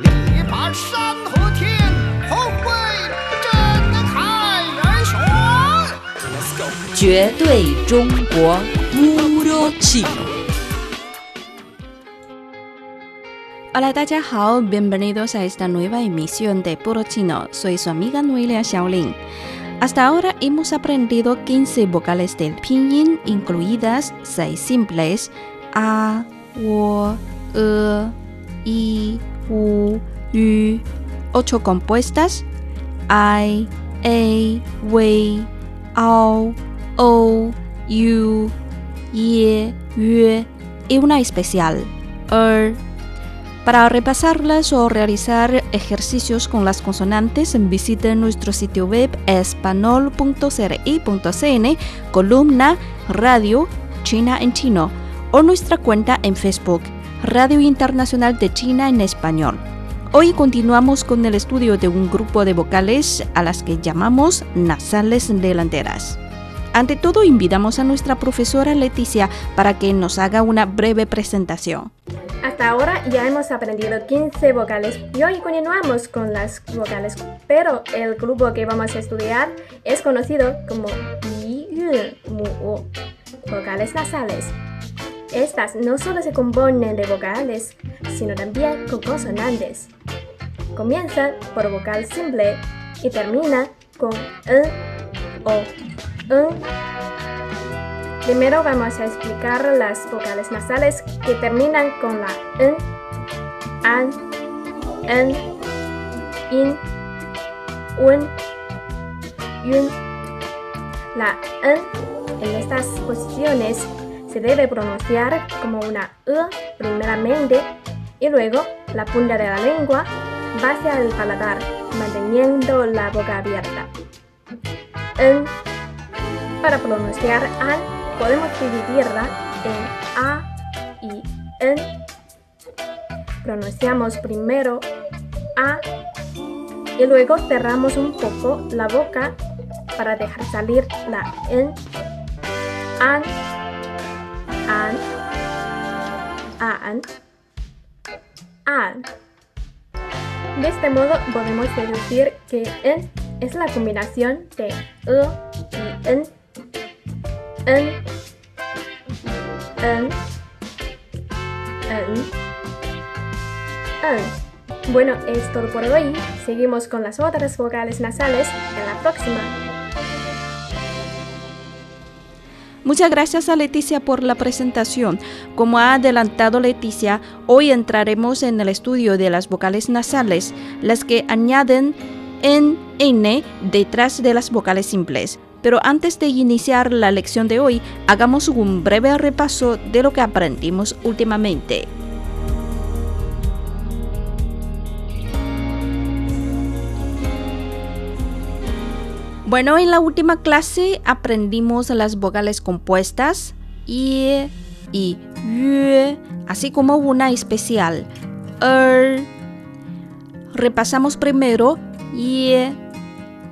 力拔山河天，宏伟震撼人群。绝对中国 Puro Chino. Hola, 大家好，bienvenidos a esta nueva emisión de Puro Chino. Soy su amiga Noelia Xiaolin. Hasta ahora hemos aprendido 15 vocales del pinyin, incluidas 6 simples a, wo, e, i, u, yu, 8 compuestas i, a, wei, ao, o, u, ye, yue y una especial, er. Para repasarlas o realizar ejercicios con las consonantes, visiten nuestro sitio web espanol.cri.cn, columna Radio China en Chino, o nuestra cuenta en Facebook, Radio Internacional de China en Español. Hoy continuamos con el estudio de un grupo de vocales a las que llamamos nasales delanteras. Ante todo, invitamos a nuestra profesora Leticia para que nos haga una breve presentación. Hasta ahora ya hemos aprendido 15 vocales y hoy continuamos con las vocales, pero el grupo que vamos a estudiar es conocido como yi, mu, vocales nasales. Estas no solo se componen de vocales, sino también con consonantes. Comienza por vocal simple y termina con e o e. Primero vamos a explicar las vocales nasales que terminan con la n, an, en, in, un, yun. La n en estas posiciones se debe pronunciar como una e primeramente y luego la punta de la lengua va hacia el paladar, manteniendo la boca abierta. En, para pronunciar an podemos dividirla en A y N. Pronunciamos primero A y luego cerramos un poco la boca para dejar salir la N. An, an, an, an. De este modo podemos deducir que N es la combinación de E y en, en, en, en. Bueno, es todo por hoy. Seguimos con las otras vocales nasales en la próxima. Muchas gracias a Leticia por la presentación. Como ha adelantado Leticia, hoy entraremos en el estudio de las vocales nasales, las que añaden en n detrás de las vocales simples. Pero antes de iniciar la lección de hoy, hagamos un breve repaso de lo que aprendimos últimamente. Bueno, en la última clase aprendimos las vocales compuestas y y yue, así como una especial er. Repasamos primero y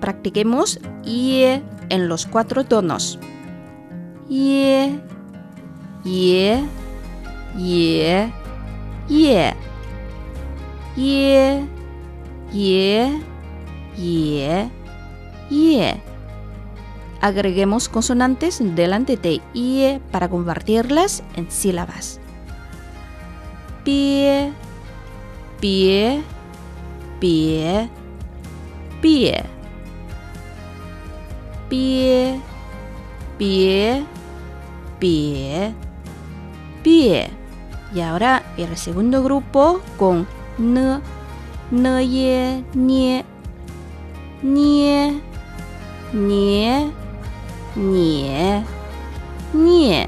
practiquemos y en los cuatro tonos. Ye, ye, ye, ye, ye, ye, ye, ye. Agreguemos consonantes delante de ie para convertirlas en sílabas. Pie, pie, pie, pie pie, pie, pie, pie. Y ahora el segundo grupo con n, n, ye, nie, nie, nie, nie, nie,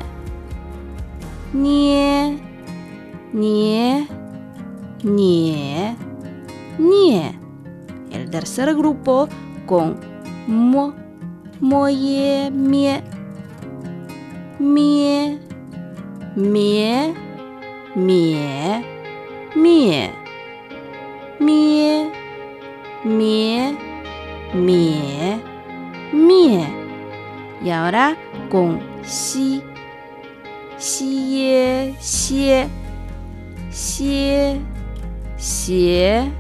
nie, nie, nie, nie. El tercer grupo con mo, moye, mie, mie, mie, mie, mie, mie, mie, mie, mie. Y ahora con si, si, xie, xie, xie,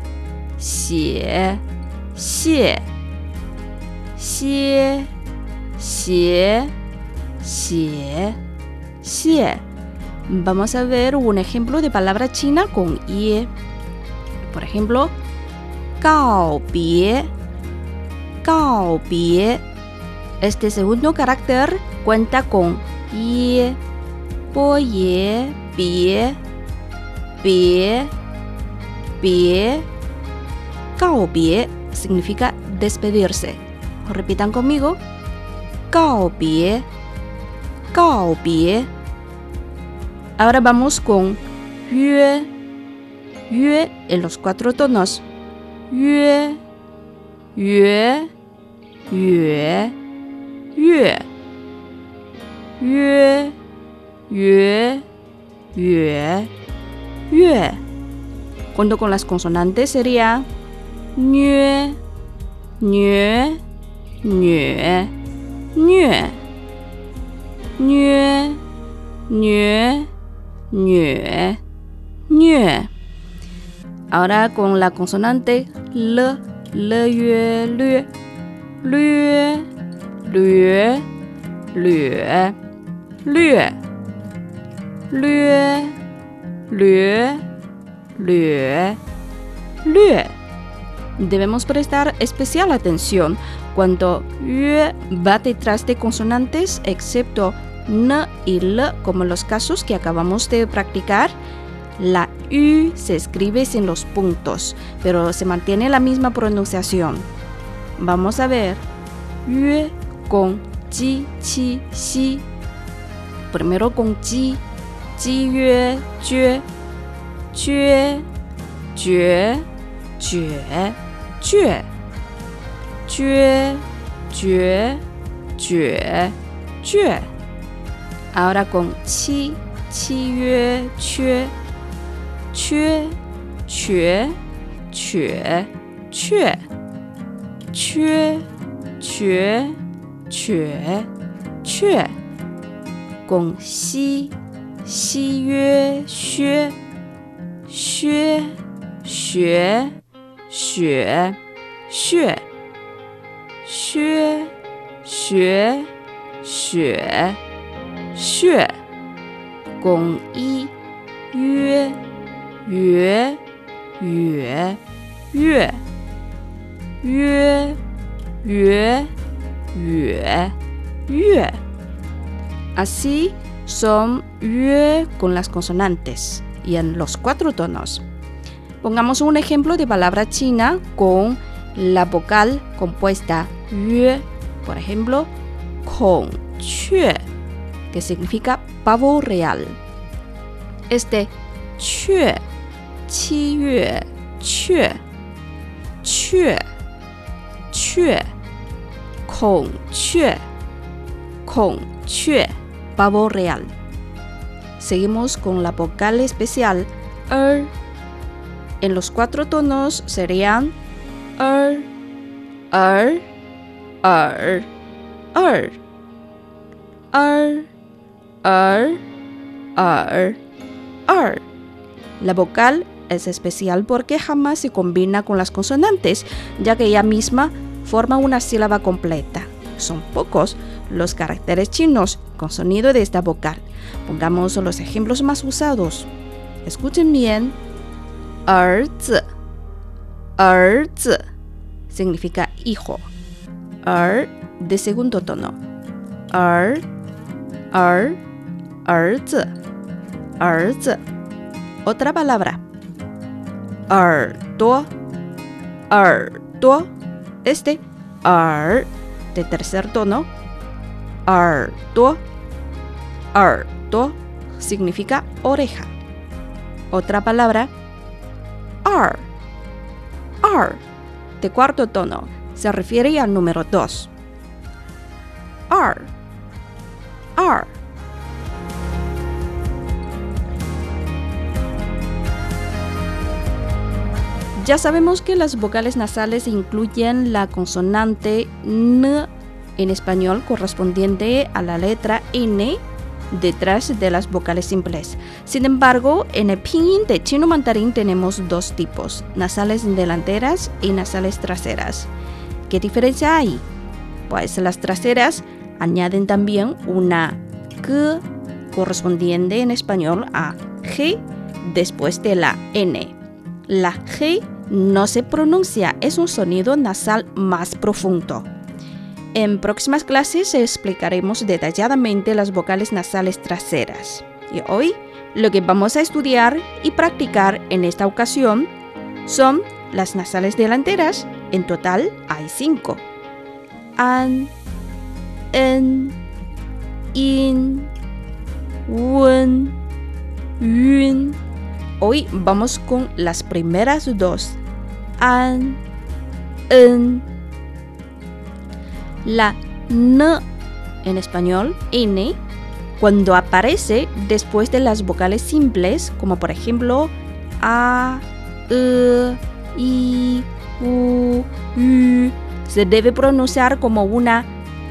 xie, xie, xie. Vamos a ver un ejemplo de palabra china con ie. Por ejemplo, gao bie, Este segundo carácter cuenta con ye, po ye, bie, bie, bie. Gao bie significa despedirse. Repitan conmigo. Gao bie, gao bie. Ahora vamos con yue, yue en los cuatro tonos. Yue, yue, yue, yue, yue, yue, yue, yue. Junto con las consonantes sería ñue, ñue, ñue, ñue, ñue, ñue, ñue, ñue. Ahora con la consonante L, L, yue, lue, lue, lue, lue, lue, lue, lue, lue. Debemos prestar especial atención cuando yue va detrás de consonantes excepto n y l como los casos que acabamos de practicar. La U se escribe sin los puntos, pero se mantiene la misma pronunciación. Vamos a ver. Yue con ji, chi, xi. Primero con ji. Ji, yue, jue. Jue, jue, jue, jue. Jue, jue, jue, jue. Ahora con chi, chi, yue, chue. Chue, chue, chue, chue. 缺、瘸、瘸、却。拱西、西约、靴、靴、学、雪、血、靴、学、雪、血。拱一、约、约、约、月。月 Así son yue con las consonantes y en los cuatro tonos. Pongamos un ejemplo de palabra china con la vocal compuesta yue, por ejemplo, kong chue, que significa pavo real. Este chue, chi yue, chue, chue, chue, kong chue, kong chue, pavo real. Seguimos con la vocal especial er. En los cuatro tonos serían er, er, er, er, er, er, er, er. La vocal es especial porque jamás se combina con las consonantes, ya que ella misma forma una sílaba completa. Son pocos los caracteres chinos con sonido de esta vocal. Pongamos los ejemplos más usados. Escuchen bien. Erz. Erz significa hijo. Er de segundo tono. Er, er, erz, erz. Otra palabra. Erdo, erdo. Este ar de tercer tono, ar to, ar significa oreja. Otra palabra, ar, ar de cuarto tono se refiere al número 2. Ar, ar Ya sabemos que las vocales nasales incluyen la consonante N en español correspondiente a la letra N detrás de las vocales simples. Sin embargo, en el pinyin de chino mandarín tenemos dos tipos, nasales delanteras y nasales traseras. ¿Qué diferencia hay? Pues las traseras añaden también una k correspondiente en español a g después de la n. La g no se pronuncia, es un sonido nasal más profundo. En próximas clases explicaremos detalladamente las vocales nasales traseras. Y hoy lo que vamos a estudiar y practicar en esta ocasión son las nasales delanteras. En total hay cinco. An, en, in, wen, yun. Hoy vamos con las primeras dos. An, en, la N en español, N, cuando aparece después de las vocales simples, como por ejemplo A, E, I, U, U, se debe pronunciar como una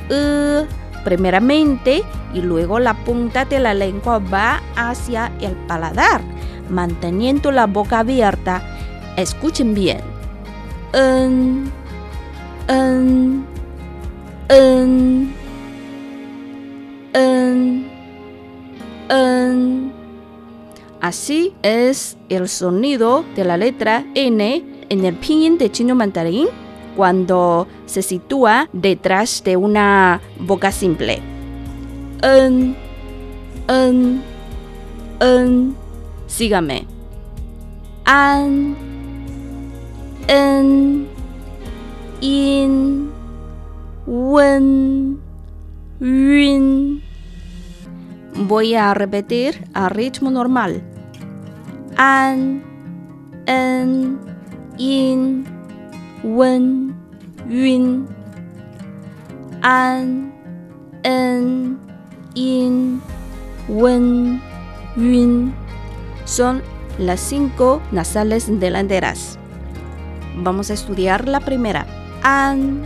E primeramente y luego la punta de la lengua va hacia el paladar, manteniendo la boca abierta. Escuchen bien. En. Así es el sonido de la letra N en el pinyin de chino mandarín cuando se sitúa detrás de una boca simple. En, en. Sígame. An, en, in, wen. Voy a repetir a ritmo normal. An, en, in, wen, yun. An, en, in, wen, yun. Son las cinco nasales delanteras. Vamos a estudiar la primera. An,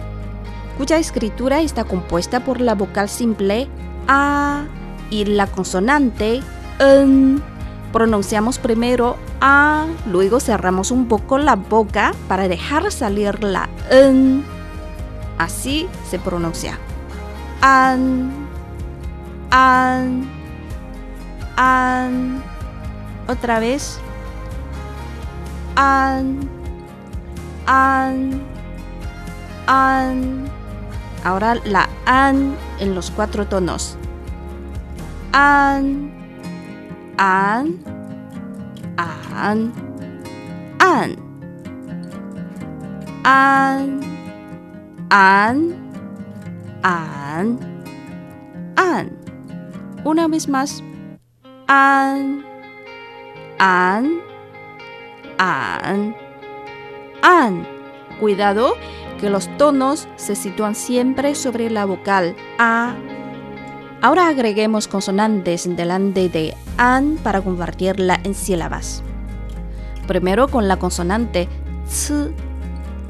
cuya escritura está compuesta por la vocal simple A y la consonante en. Pronunciamos primero A, luego cerramos un poco la boca para dejar salir la en. Así se pronuncia. An, an, an. Otra vez. An, an, an. Ahora la an en los cuatro tonos. An, an, an, an. An, an, an, an. Una vez más. An, an, an, an. Cuidado que los tonos se sitúan siempre sobre la vocal A. Ahora agreguemos consonantes delante de an para convertirla en sílabas. Primero con la consonante ц,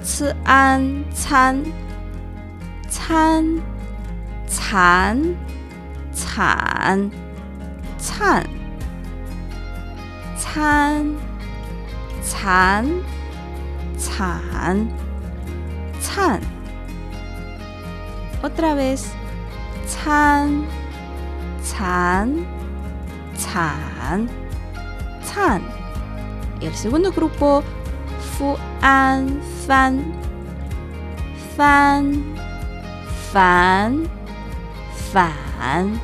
ц an, can, can, can, can, can, can, can, Chan. Chan. Otra vez. Chan. Chan. Chan. Chan. El segundo grupo. Fuan. Fan. Fan. Fan. Fan.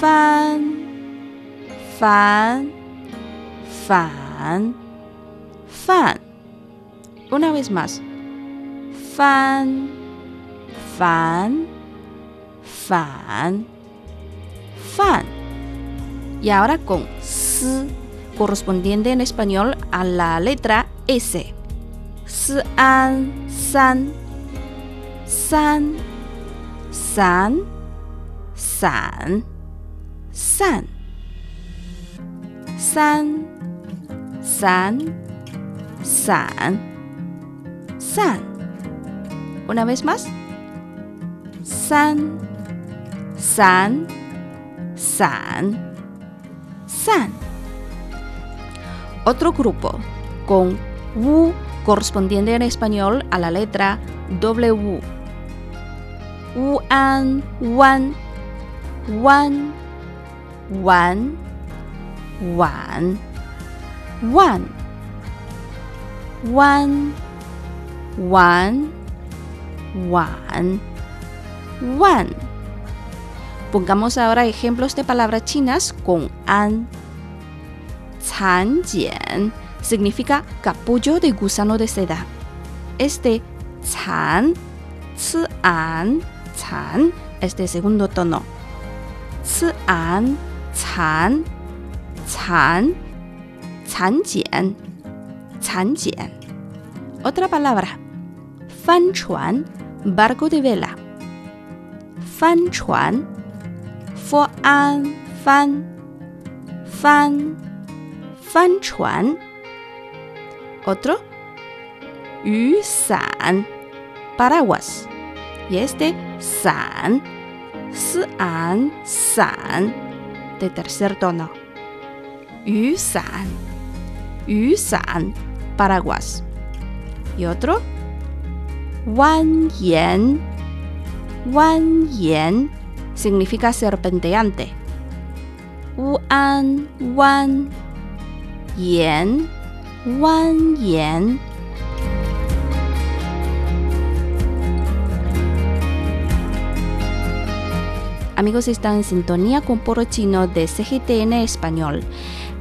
Fan. Fan. Fan fan, fan. Una vez más. Fan, fan, fan, fan. Y ahora con s, correspondiente en español a la letra S. S, an, san, san, san, san, san, san, san, san, san. Una vez más. San, san, san, san. Otro grupo con wu correspondiente en español a la letra W. Wan, wan, wan, wan, wan, wan, wan, wan, wan, wan. Pongamos ahora ejemplos de palabras chinas con an. Jian significa capullo de gusano de seda. Este chan, an, chan, es de segundo tono. an, chan, chan, jian, jian. Otra palabra. Fan chuan, barco de vela. Fan chuan, fo an, fan, fan, fan chuan. Otro, yu san, paraguas. Y este, san, an, san, de tercer tono. Yu san, yu san, paraguas. Y otro, wan yen, wan yen, significa serpenteante. Wan, wan, yen, wan yen. Amigos, están en sintonía con Poro Chino de CGTN Español.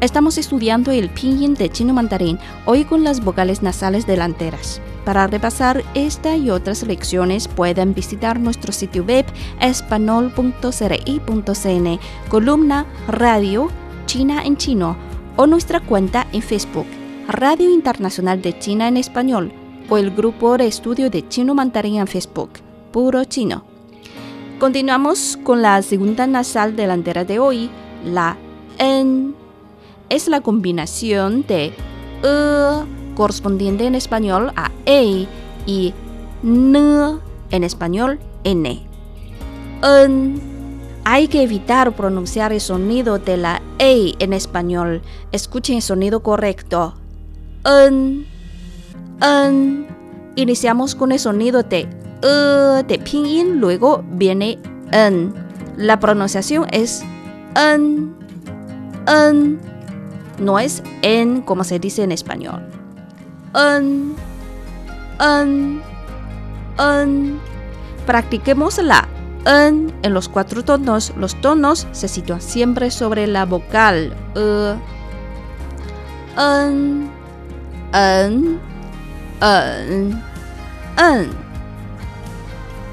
Estamos estudiando el pinyin de chino mandarín, hoy con las vocales nasales delanteras. Para repasar esta y otras lecciones pueden visitar nuestro sitio web espanol.cri.cn, columna Radio China en Chino o nuestra cuenta en Facebook, Radio Internacional de China en Español o el grupo de estudio de chino mandarín en Facebook, Puro Chino. Continuamos con la segunda nasal delantera de hoy, la N. Es la combinación de E correspondiente en español a E y N en español N. N. Hay que evitar pronunciar el sonido de la E en español. Escuchen el sonido correcto. N. N. Iniciamos con el sonido de E de pinyin, luego viene N. La pronunciación es N. N. No es N como se dice en español. N. N. N. Practiquemos la N en los cuatro tonos. Los tonos se sitúan siempre sobre la vocal E. N. N. N. N.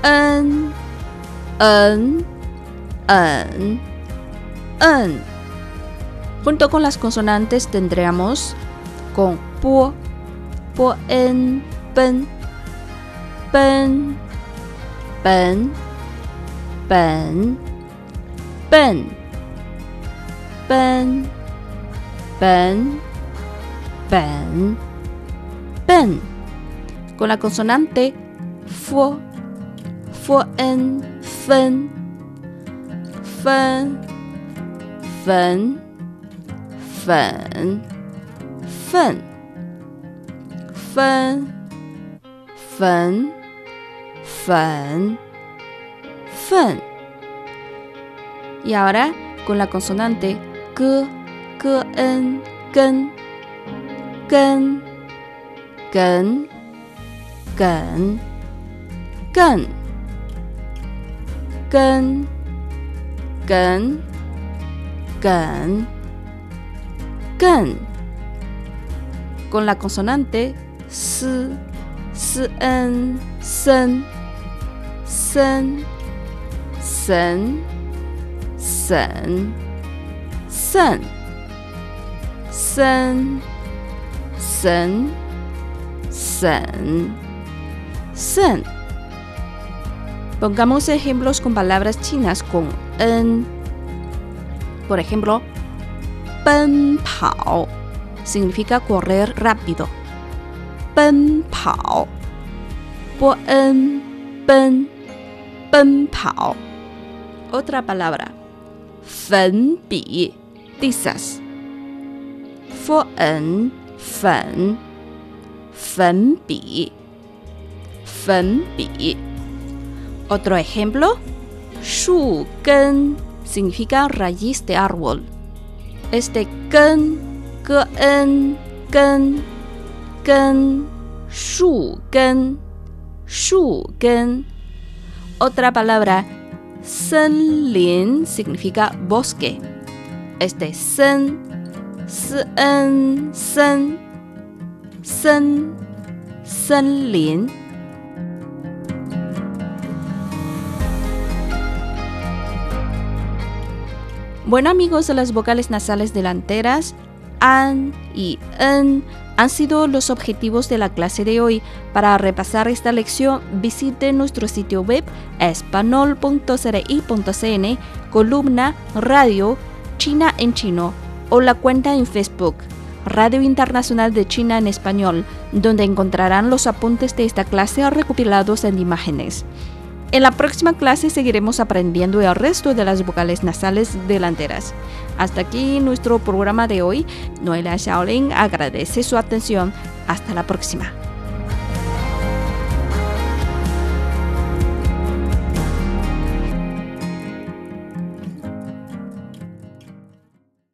N, N, N, N. Junto con las consonantes tendremos con po, po, en, pen, pen, pen, pen, pen, pen, pen, pen, pen. Con la consonante fo, en fen fen fen fen fen fen fen fen fen y ahora con la consonante g g en gen gen gen gen gen con con con con con la consonante s s n sen sen sen sen sen. Sen sen sen sen. Pongamos ejemplos con palabras chinas con en. Por ejemplo, pen pao significa correr rápido. Pen pao. En pao. Otra palabra. Fen bi. Tizas. Fen. Fen. Fen bi. Fen bi. Otro ejemplo. Shu gen significa raíz de árbol. Este gen, gen, gen, gen, shu gen, shu gen. Otra palabra, senlin significa bosque. Este sen, sen, sen, sen, senlin. Bueno amigos, las vocales nasales delanteras an y en han sido los objetivos de la clase de hoy. Para repasar esta lección, visite nuestro sitio web espanol.cri.cn, columna Radio China en Chino o la cuenta en Facebook Radio Internacional de China en Español, donde encontrarán los apuntes de esta clase recopilados en imágenes. En la próxima clase seguiremos aprendiendo el resto de las vocales nasales delanteras. Hasta aquí nuestro programa de hoy. Noelia Shaolin agradece su atención. Hasta la próxima.